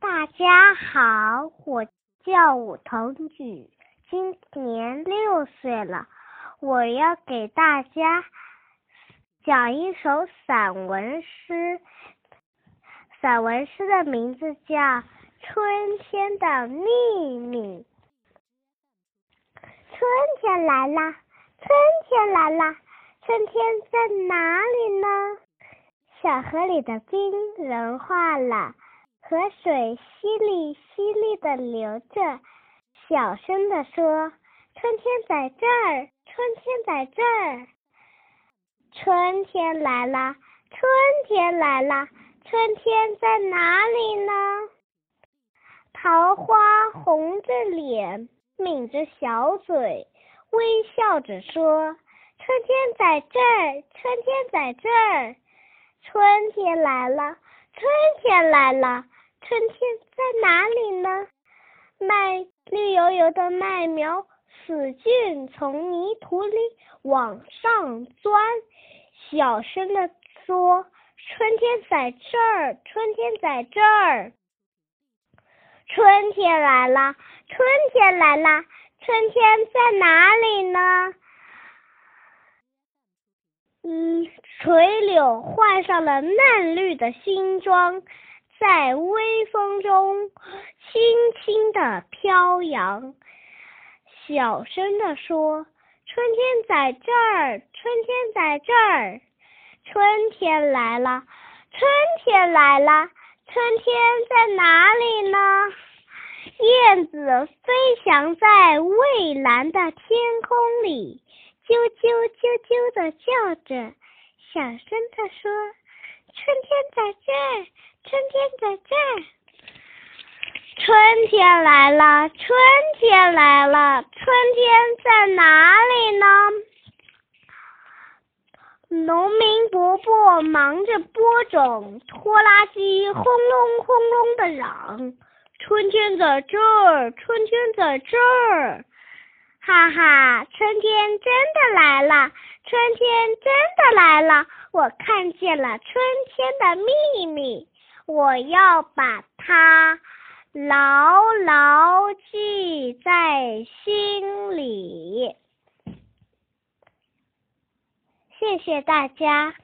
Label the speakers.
Speaker 1: 大家好，我叫武腾宇，今年六岁了。我要给大家讲一首散文诗，散文诗的名字叫《春天的秘密》。春天来了，春天来了，春天在哪里呢？小河里的冰融化了，河水淅沥淅沥的流着，小声地说：“春天在这儿。”春天在这儿，春天来了，春天来了，春天在哪里呢？桃花红着脸，抿着小嘴，微笑着说：“春天在这儿，春天在这儿，春天来了，春天来了，春天在哪里呢？”麦绿油油的麦苗。使劲从泥土里往上钻，小声的说：“春天在这儿，春天在这儿，春天来了，春天来了，春天在哪里呢？”嗯，垂柳换上了嫩绿的新装，在微风中轻轻的飘扬。小声地说：“春天在这儿，春天在这儿，春天来了，春天来了，春天在哪里呢？”燕子飞翔在蔚蓝的天空里，啾啾啾啾的叫着，小声地说：“春天在这，春天在这。”春天来了，春天来了，春天在哪里呢？农民伯伯忙着播种，拖拉机轰隆轰隆的嚷：“春天在这儿，春天在这儿！”哈哈，春天真的来了，春天真的来了！我看见了春天的秘密，我要把它。牢牢记在心里。谢谢大家。